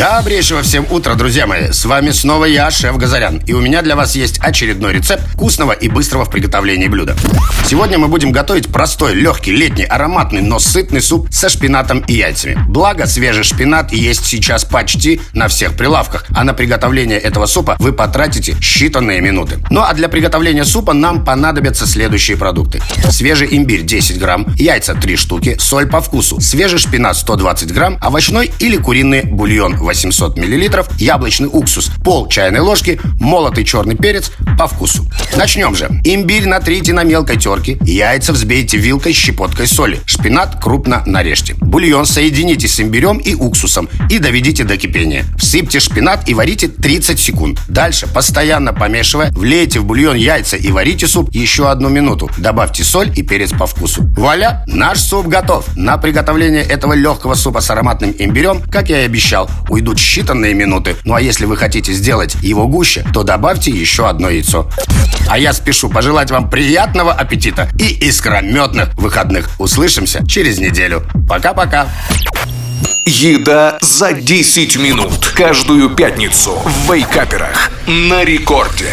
Добрейшего всем утра, друзья мои! С вами снова я, шеф Газарян. И у меня для вас есть очередной рецепт вкусного и быстрого в приготовлении блюда. Сегодня мы будем готовить простой, легкий, летний, ароматный, но сытный суп со шпинатом и яйцами. Благо, свежий шпинат есть сейчас почти на всех прилавках, а на приготовление этого супа вы потратите считанные минуты. Ну а для приготовления супа нам понадобятся следующие продукты. Свежий имбирь 10 грамм, яйца 3 штуки, соль по вкусу, свежий шпинат 120 грамм, овощной или куриный бульон 800 мл, яблочный уксус, пол чайной ложки, молотый черный перец по вкусу. Начнем же. Имбирь натрите на мелкой терке, яйца взбейте вилкой с щепоткой соли, шпинат крупно нарежьте. Бульон соедините с имбирем и уксусом и доведите до кипения. Всыпьте шпинат и варите 30 секунд. Дальше, постоянно помешивая, влейте в бульон яйца и варите суп еще одну минуту. Добавьте соль и перец по вкусу. Вуаля! Наш суп готов. На приготовление этого легкого супа с ароматным имбирем, как я и обещал, уйдут считанные минуты. Ну а если вы хотите сделать его гуще, то добавьте еще одно яйцо. А я спешу пожелать вам приятного аппетита и искрометных выходных. Услышимся через неделю. Пока-пока. Еда за 10 минут Каждую пятницу в Вейкаперах На рекорде